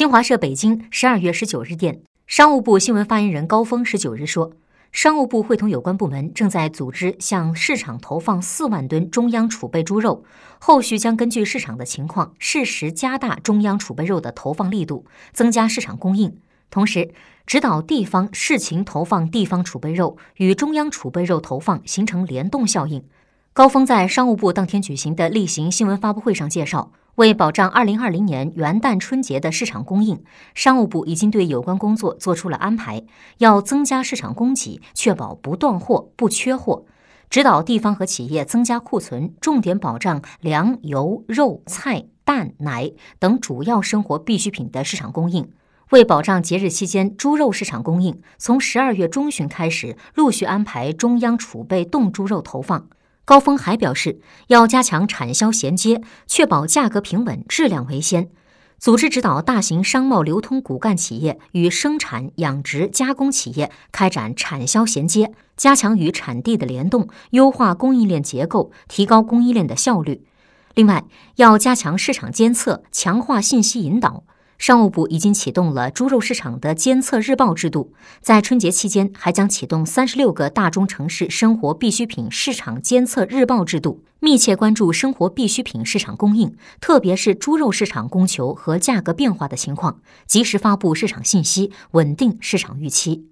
新华社北京十二月十九日电，商务部新闻发言人高峰十九日说，商务部会同有关部门正在组织向市场投放四万吨中央储备猪肉，后续将根据市场的情况，适时加大中央储备肉的投放力度，增加市场供应。同时，指导地方视情投放地方储备肉，与中央储备肉投放形成联动效应。高峰在商务部当天举行的例行新闻发布会上介绍，为保障2020年元旦春节的市场供应，商务部已经对有关工作做出了安排，要增加市场供给，确保不断货、不缺货，指导地方和企业增加库存，重点保障粮、油、肉、菜、蛋、奶等主要生活必需品的市场供应。为保障节日期间猪肉市场供应，从十二月中旬开始，陆续安排中央储备冻猪肉投放。高峰还表示，要加强产销衔接，确保价格平稳、质量为先。组织指导大型商贸流通骨干企业与生产、养殖、加工企业开展产销衔接，加强与产地的联动，优化供应链结构，提高供应链的效率。另外，要加强市场监测，强化信息引导。商务部已经启动了猪肉市场的监测日报制度，在春节期间还将启动三十六个大中城市生活必需品市场监测日报制度，密切关注生活必需品市场供应，特别是猪肉市场供求和价格变化的情况，及时发布市场信息，稳定市场预期。